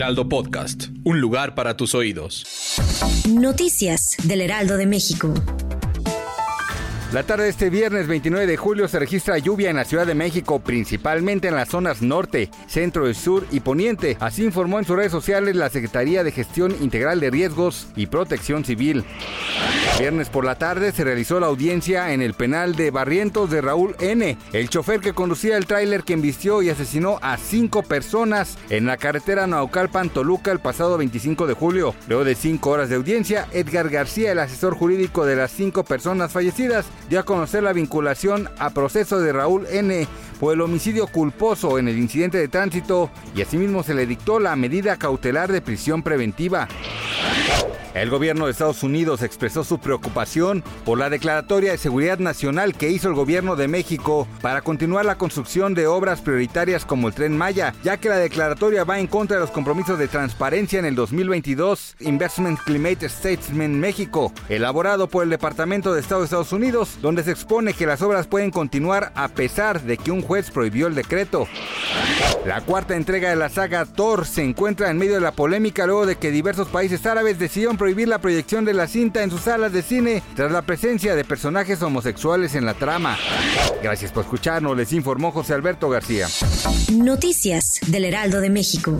Heraldo Podcast, un lugar para tus oídos. Noticias del Heraldo de México. La tarde de este viernes 29 de julio se registra lluvia en la Ciudad de México, principalmente en las zonas norte, centro, sur y poniente. Así informó en sus redes sociales la Secretaría de Gestión Integral de Riesgos y Protección Civil. Viernes por la tarde se realizó la audiencia en el penal de Barrientos de Raúl N., el chofer que conducía el tráiler que embistió y asesinó a cinco personas en la carretera Naucalpan-Toluca el pasado 25 de julio. Luego de cinco horas de audiencia, Edgar García, el asesor jurídico de las cinco personas fallecidas, dio a conocer la vinculación a proceso de Raúl N. por el homicidio culposo en el incidente de tránsito y asimismo se le dictó la medida cautelar de prisión preventiva. El gobierno de Estados Unidos expresó su preocupación por la declaratoria de seguridad nacional que hizo el gobierno de México para continuar la construcción de obras prioritarias como el tren Maya, ya que la declaratoria va en contra de los compromisos de transparencia en el 2022 Investment Climate Statement México, elaborado por el Departamento de Estado de Estados Unidos, donde se expone que las obras pueden continuar a pesar de que un juez prohibió el decreto. La cuarta entrega de la saga Thor se encuentra en medio de la polémica luego de que diversos países árabes decidieron prohibir la proyección de la cinta en sus salas de cine tras la presencia de personajes homosexuales en la trama. Gracias por escucharnos, les informó José Alberto García. Noticias del Heraldo de México.